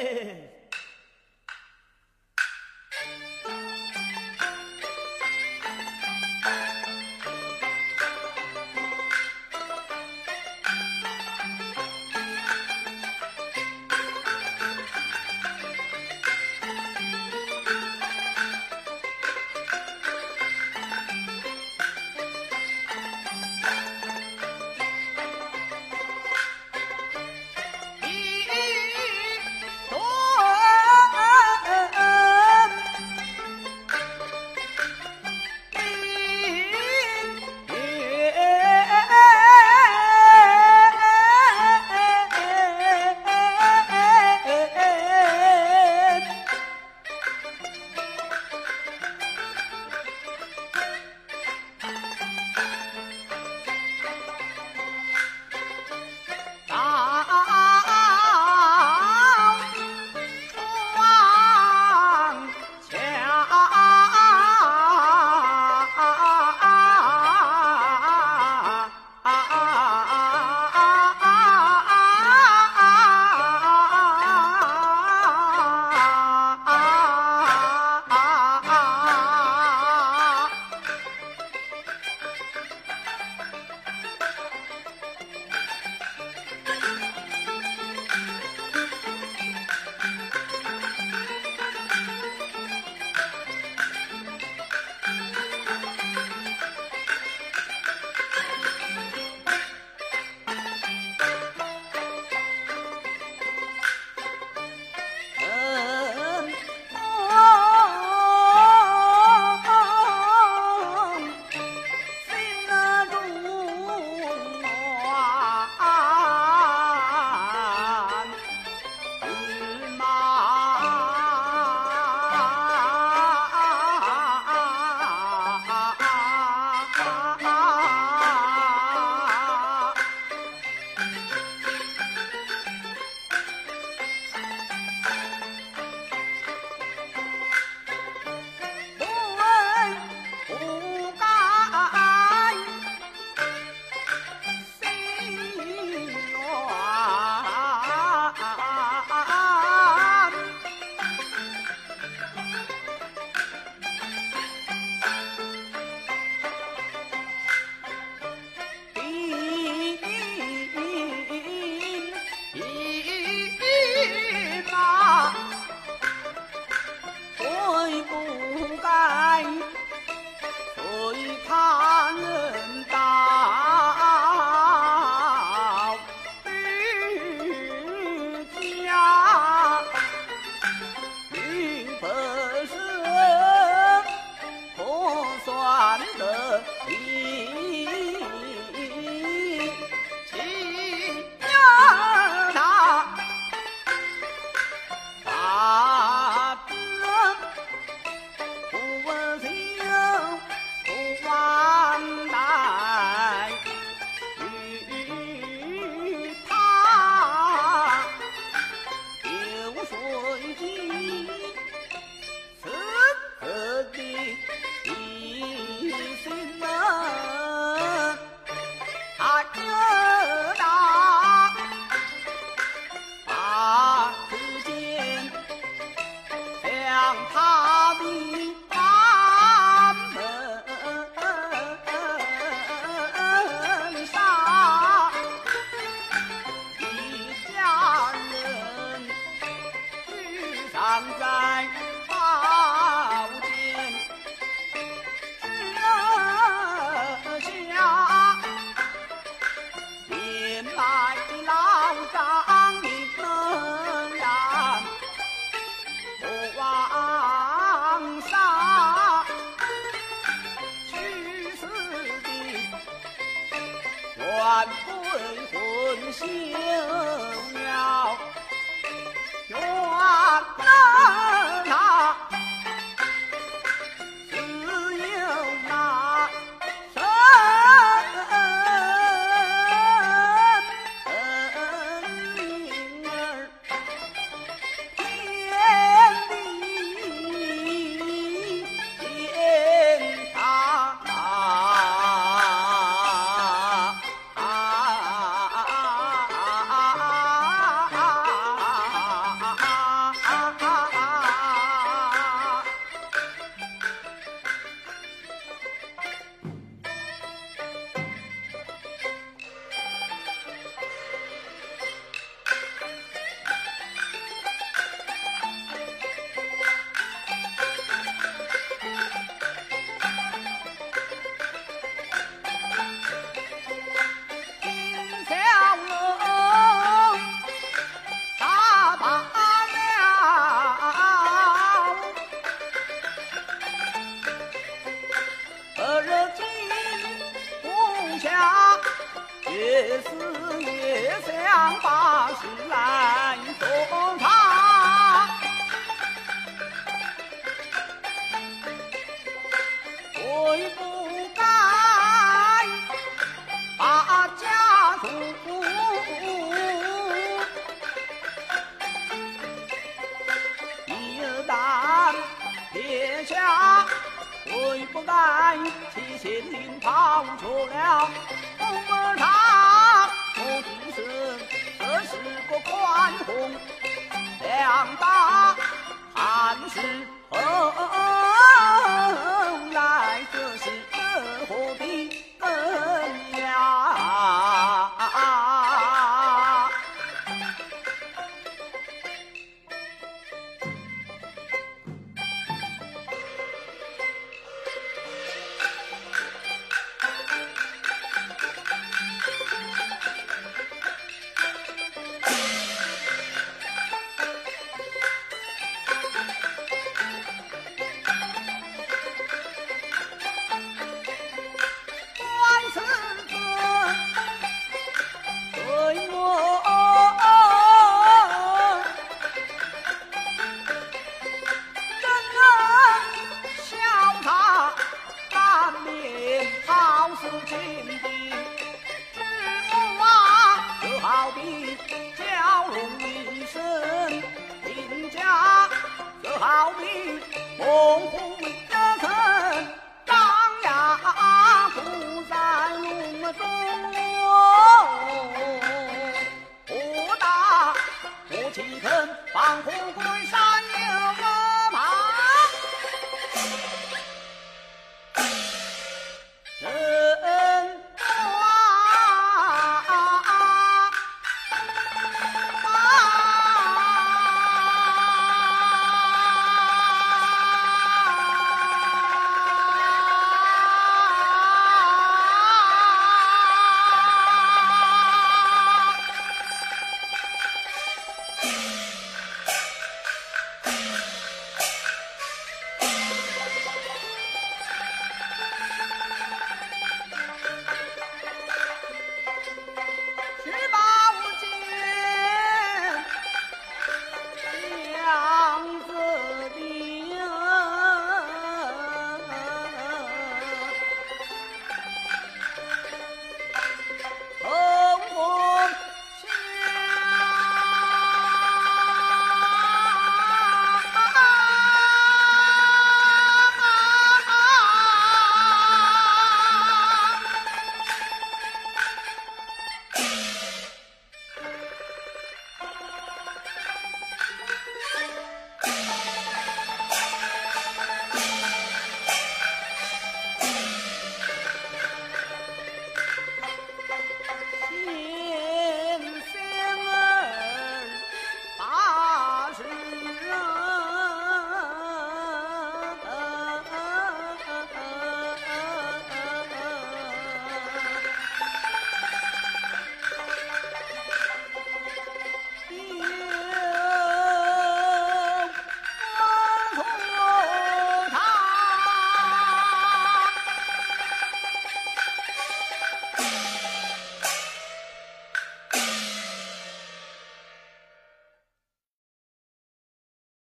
Amen. 在宝殿之下，年迈的老张你怎样不往上去死的，万鬼魂仙。悔不该把家族一旦撇下，悔不该提前领跑出了红门场。我今生这是个宽宏两大汉室。何必好似金的知我啊，就好比蛟龙一声。评价，就好比猛虎一声。张牙虎在笼中，我打我岂肯放虎归